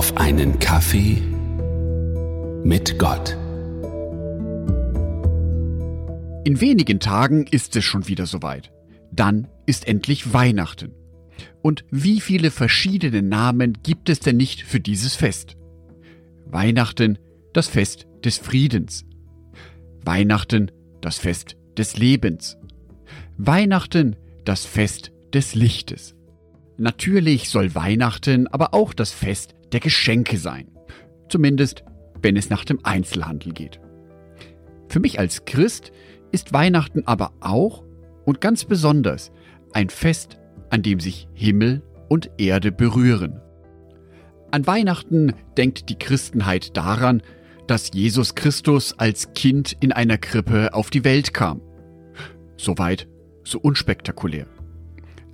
auf einen Kaffee mit Gott. In wenigen Tagen ist es schon wieder soweit. Dann ist endlich Weihnachten. Und wie viele verschiedene Namen gibt es denn nicht für dieses Fest? Weihnachten, das Fest des Friedens. Weihnachten, das Fest des Lebens. Weihnachten, das Fest des Lichtes. Natürlich soll Weihnachten aber auch das Fest der Geschenke sein. Zumindest, wenn es nach dem Einzelhandel geht. Für mich als Christ ist Weihnachten aber auch und ganz besonders ein Fest, an dem sich Himmel und Erde berühren. An Weihnachten denkt die Christenheit daran, dass Jesus Christus als Kind in einer Krippe auf die Welt kam. Soweit, so unspektakulär.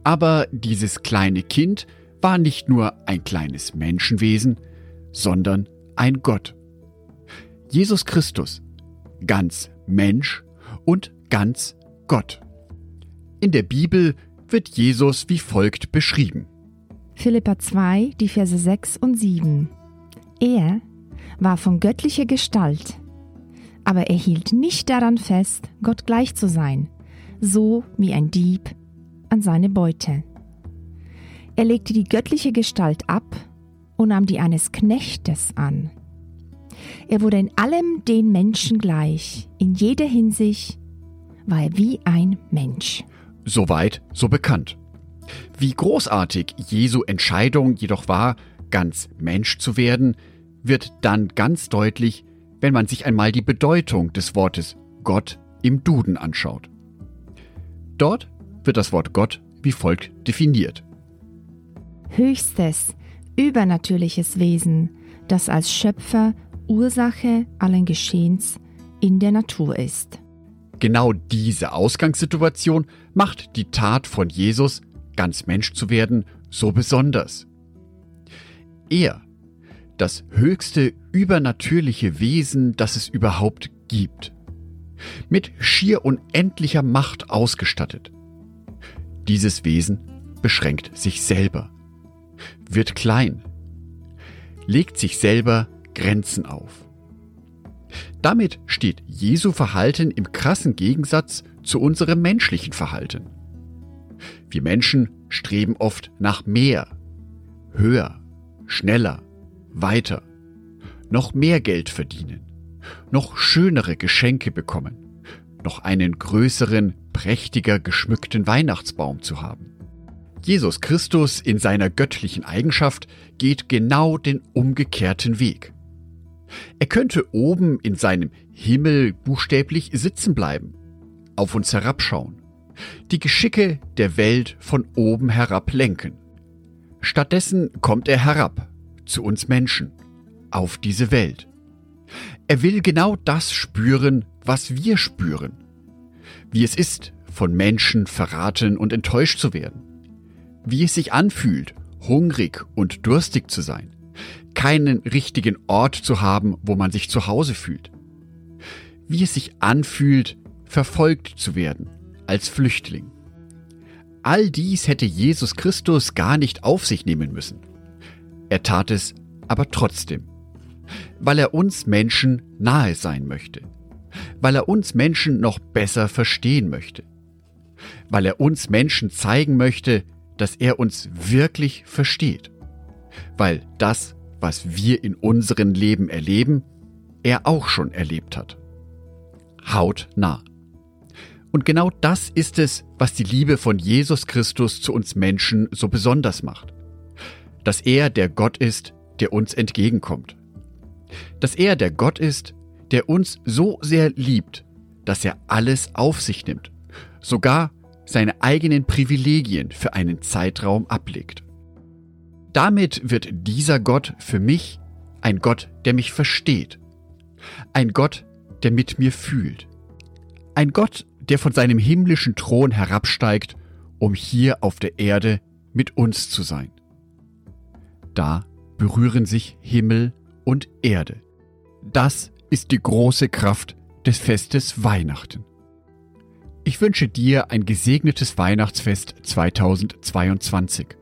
Aber dieses kleine Kind war nicht nur ein kleines Menschenwesen, sondern ein Gott. Jesus Christus, ganz Mensch und ganz Gott. In der Bibel wird Jesus wie folgt beschrieben. Philippa 2, die Verse 6 und 7. Er war von göttlicher Gestalt, aber er hielt nicht daran fest, Gott gleich zu sein, so wie ein Dieb an seine Beute. Er legte die göttliche Gestalt ab und nahm die eines Knechtes an. Er wurde in allem den Menschen gleich, in jeder Hinsicht war er wie ein Mensch. Soweit, so bekannt. Wie großartig Jesu Entscheidung jedoch war, ganz Mensch zu werden, wird dann ganz deutlich, wenn man sich einmal die Bedeutung des Wortes Gott im Duden anschaut. Dort wird das Wort Gott wie folgt definiert. Höchstes, übernatürliches Wesen, das als Schöpfer Ursache allen Geschehens in der Natur ist. Genau diese Ausgangssituation macht die Tat von Jesus, ganz Mensch zu werden, so besonders. Er, das höchste übernatürliche Wesen, das es überhaupt gibt, mit schier unendlicher Macht ausgestattet, dieses Wesen beschränkt sich selber, wird klein, legt sich selber Grenzen auf. Damit steht Jesu Verhalten im krassen Gegensatz zu unserem menschlichen Verhalten. Wir Menschen streben oft nach mehr, höher, schneller, weiter, noch mehr Geld verdienen, noch schönere Geschenke bekommen, noch einen größeren, prächtiger geschmückten Weihnachtsbaum zu haben. Jesus Christus in seiner göttlichen Eigenschaft geht genau den umgekehrten Weg. Er könnte oben in seinem Himmel buchstäblich sitzen bleiben, auf uns herabschauen, die Geschicke der Welt von oben herab lenken. Stattdessen kommt er herab, zu uns Menschen, auf diese Welt. Er will genau das spüren, was wir spüren. Wie es ist, von Menschen verraten und enttäuscht zu werden. Wie es sich anfühlt, hungrig und durstig zu sein. Keinen richtigen Ort zu haben, wo man sich zu Hause fühlt. Wie es sich anfühlt, verfolgt zu werden, als Flüchtling. All dies hätte Jesus Christus gar nicht auf sich nehmen müssen. Er tat es aber trotzdem, weil er uns Menschen nahe sein möchte weil er uns Menschen noch besser verstehen möchte, weil er uns Menschen zeigen möchte, dass er uns wirklich versteht, weil das, was wir in unserem Leben erleben, er auch schon erlebt hat. Haut nah. Und genau das ist es, was die Liebe von Jesus Christus zu uns Menschen so besonders macht. Dass er der Gott ist, der uns entgegenkommt. Dass er der Gott ist, der uns so sehr liebt, dass er alles auf sich nimmt, sogar seine eigenen Privilegien für einen Zeitraum ablegt. Damit wird dieser Gott für mich ein Gott, der mich versteht, ein Gott, der mit mir fühlt, ein Gott, der von seinem himmlischen Thron herabsteigt, um hier auf der Erde mit uns zu sein. Da berühren sich Himmel und Erde. Das ist die große Kraft des Festes Weihnachten. Ich wünsche dir ein gesegnetes Weihnachtsfest 2022.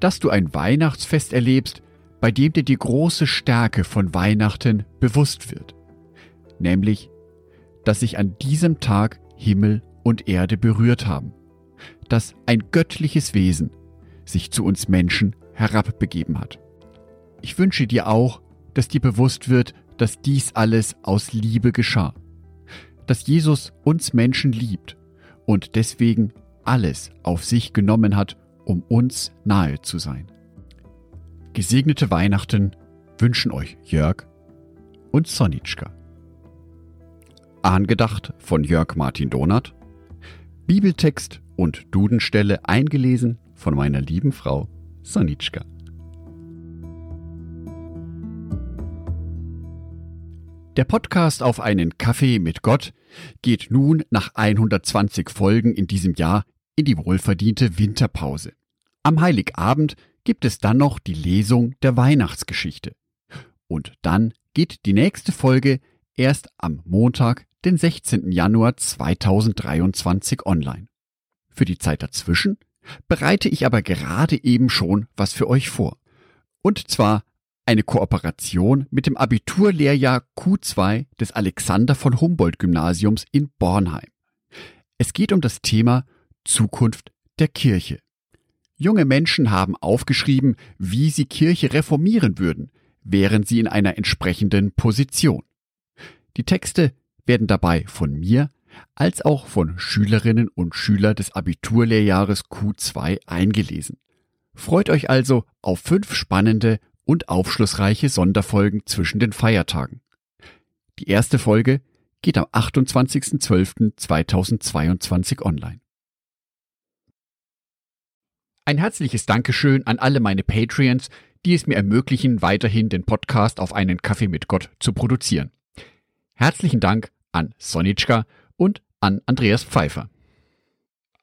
Dass du ein Weihnachtsfest erlebst, bei dem dir die große Stärke von Weihnachten bewusst wird, nämlich, dass sich an diesem Tag Himmel und Erde berührt haben, dass ein göttliches Wesen sich zu uns Menschen herabbegeben hat. Ich wünsche dir auch, dass dir bewusst wird, dass dies alles aus Liebe geschah, dass Jesus uns Menschen liebt und deswegen alles auf sich genommen hat, um uns nahe zu sein. Gesegnete Weihnachten wünschen euch Jörg und Sonitschka. Angedacht von Jörg Martin Donath. Bibeltext und Dudenstelle eingelesen von meiner lieben Frau Sonitschka. Der Podcast auf einen Kaffee mit Gott geht nun nach 120 Folgen in diesem Jahr in die wohlverdiente Winterpause. Am Heiligabend gibt es dann noch die Lesung der Weihnachtsgeschichte. Und dann geht die nächste Folge erst am Montag, den 16. Januar 2023 online. Für die Zeit dazwischen bereite ich aber gerade eben schon was für euch vor. Und zwar eine Kooperation mit dem Abiturlehrjahr Q2 des Alexander von Humboldt Gymnasiums in Bornheim. Es geht um das Thema Zukunft der Kirche. Junge Menschen haben aufgeschrieben, wie sie Kirche reformieren würden, wären sie in einer entsprechenden Position. Die Texte werden dabei von mir als auch von Schülerinnen und Schülern des Abiturlehrjahres Q2 eingelesen. Freut euch also auf fünf spannende und aufschlussreiche Sonderfolgen zwischen den Feiertagen. Die erste Folge geht am 28.12.2022 online. Ein herzliches Dankeschön an alle meine Patreons, die es mir ermöglichen, weiterhin den Podcast auf einen Kaffee mit Gott zu produzieren. Herzlichen Dank an Sonitschka und an Andreas Pfeiffer.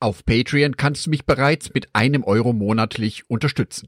Auf Patreon kannst du mich bereits mit einem Euro monatlich unterstützen.